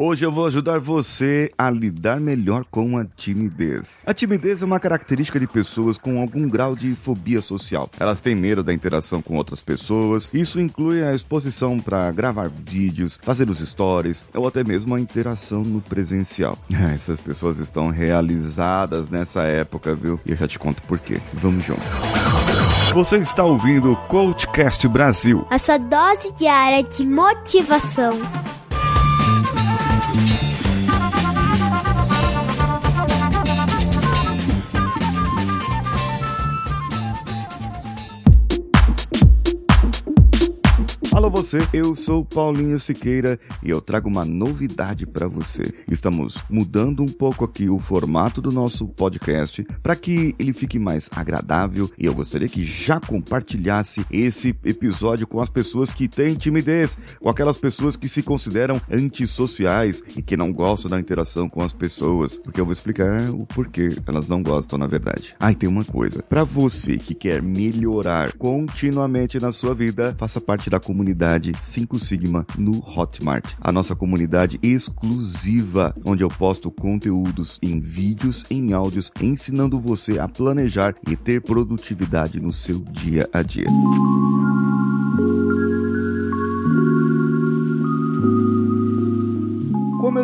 Hoje eu vou ajudar você a lidar melhor com a timidez. A timidez é uma característica de pessoas com algum grau de fobia social. Elas têm medo da interação com outras pessoas. Isso inclui a exposição para gravar vídeos, fazer os stories ou até mesmo a interação no presencial. Essas pessoas estão realizadas nessa época, viu? E eu já te conto por quê. Vamos juntos. Você está ouvindo o Coachcast Brasil. A sua dose diária de motivação. Alô você, eu sou Paulinho Siqueira e eu trago uma novidade para você. Estamos mudando um pouco aqui o formato do nosso podcast para que ele fique mais agradável e eu gostaria que já compartilhasse esse episódio com as pessoas que têm timidez, com aquelas pessoas que se consideram antissociais e que não gostam da interação com as pessoas, porque eu vou explicar o porquê elas não gostam na verdade. Ah, e tem uma coisa, para você que quer melhorar continuamente na sua vida, faça parte da comunidade comunidade 5 Sigma no Hotmart, a nossa comunidade exclusiva, onde eu posto conteúdos em vídeos, em áudios, ensinando você a planejar e ter produtividade no seu dia a dia.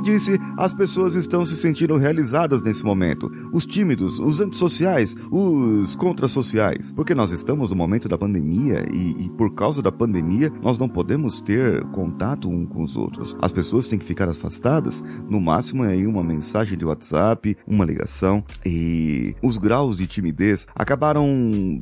Disse, as pessoas estão se sentindo realizadas nesse momento. Os tímidos, os antissociais, os contrassociais. Porque nós estamos no momento da pandemia e, e, por causa da pandemia nós não podemos ter contato um com os outros. As pessoas têm que ficar afastadas. No máximo é aí uma mensagem de WhatsApp, uma ligação. E os graus de timidez acabaram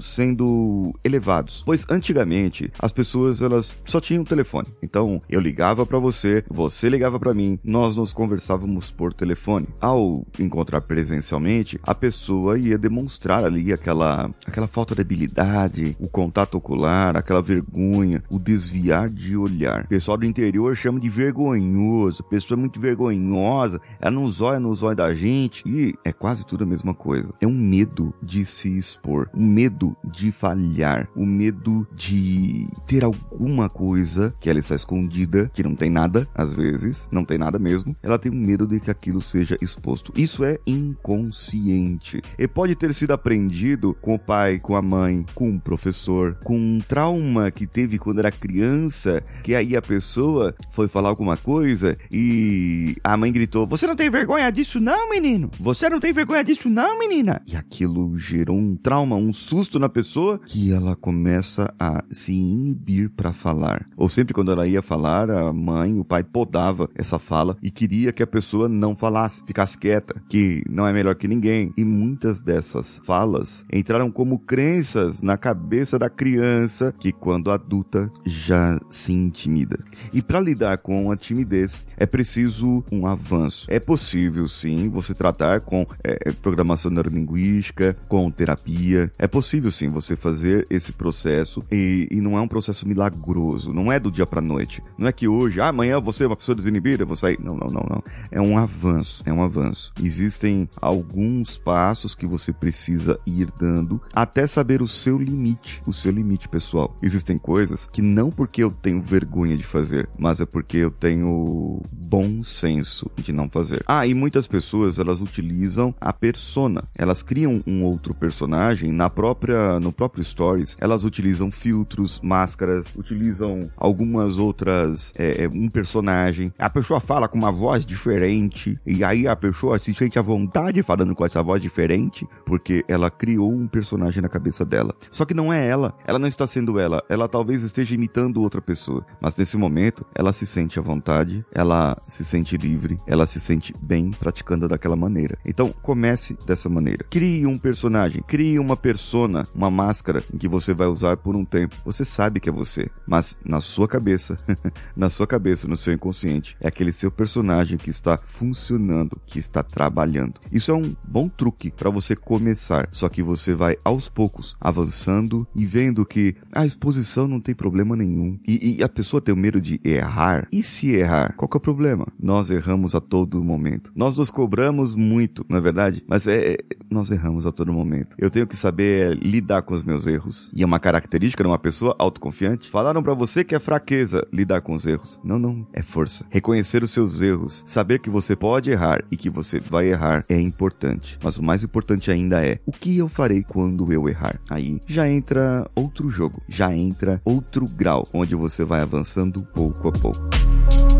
sendo elevados. Pois antigamente as pessoas elas só tinham telefone. Então eu ligava para você, você ligava para mim, nós conversávamos por telefone. Ao encontrar presencialmente, a pessoa ia demonstrar ali aquela, aquela falta de habilidade, o contato ocular, aquela vergonha, o desviar de olhar. O pessoal do interior chama de vergonhoso, pessoa é muito vergonhosa, ela não zóia no zóio da gente e é quase tudo a mesma coisa. É um medo de se expor, um medo de falhar, um medo de ter alguma coisa que ela está escondida, que não tem nada, às vezes, não tem nada mesmo, ela tem medo de que aquilo seja exposto. Isso é inconsciente. E pode ter sido aprendido com o pai, com a mãe, com um professor, com um trauma que teve quando era criança, que aí a pessoa foi falar alguma coisa e a mãe gritou: Você não tem vergonha disso, não, menino? Você não tem vergonha disso, não, menina? E aquilo gerou um trauma, um susto na pessoa que ela começa a se inibir para falar. Ou sempre quando ela ia falar, a mãe, o pai podava essa fala e queria que a pessoa não falasse, ficasse quieta, que não é melhor que ninguém. E muitas dessas falas entraram como crenças na cabeça da criança que, quando adulta, já se intimida. E para lidar com a timidez, é preciso um avanço. É possível, sim, você tratar com é, programação neurolinguística, com terapia. É possível, sim, você fazer esse processo e, e não é um processo milagroso. Não é do dia para noite. Não é que hoje, ah, amanhã você é uma pessoa desinibida, vou sair. Não, não, não, não. É um avanço, é um avanço. Existem alguns passos que você precisa ir dando até saber o seu limite, o seu limite pessoal. Existem coisas que não porque eu tenho vergonha de fazer, mas é porque eu tenho bom senso de não fazer. Ah, e muitas pessoas elas utilizam a persona. Elas criam um outro personagem na própria no próprio stories. Elas utilizam filtros, máscaras, utilizam algumas outras é, é um personagem. A pessoa fala com uma voz diferente, e aí a pessoa se sente à vontade falando com essa voz diferente, porque ela criou um personagem na cabeça dela. Só que não é ela, ela não está sendo ela, ela talvez esteja imitando outra pessoa, mas nesse momento ela se sente à vontade, ela se sente livre, ela se sente bem praticando daquela maneira. Então comece dessa maneira. Crie um personagem, crie uma persona, uma máscara em que você vai usar por um tempo. Você sabe que é você, mas na sua cabeça, na sua cabeça, no seu inconsciente, é aquele seu personagem personagem que está funcionando, que está trabalhando. Isso é um bom truque para você começar, só que você vai aos poucos avançando e vendo que a exposição não tem problema nenhum. E, e a pessoa tem o medo de errar. E se errar? Qual é o problema? Nós erramos a todo momento. Nós nos cobramos muito, não é verdade? Mas é, nós erramos a todo momento. Eu tenho que saber lidar com os meus erros. E é uma característica de uma pessoa autoconfiante. Falaram para você que é fraqueza lidar com os erros. Não, não, é força. Reconhecer os seus erros erros. Saber que você pode errar e que você vai errar é importante. Mas o mais importante ainda é o que eu farei quando eu errar. Aí já entra outro jogo, já entra outro grau, onde você vai avançando pouco a pouco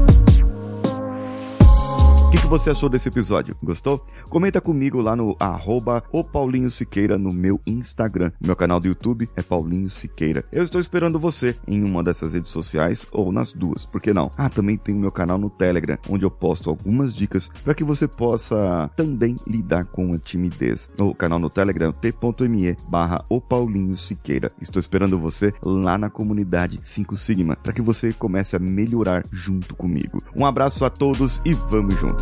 que, que você achou desse episódio? Gostou? Comenta comigo lá no arroba o Paulinho Siqueira no meu Instagram. Meu canal do YouTube é Paulinho Siqueira. Eu estou esperando você em uma dessas redes sociais ou nas duas, por que não? Ah, também tem o meu canal no Telegram, onde eu posto algumas dicas para que você possa também lidar com a timidez. O canal no Telegram t.me barra o Paulinho Siqueira. Estou esperando você lá na comunidade 5 Sigma para que você comece a melhorar junto comigo. Um abraço a todos e vamos juntos!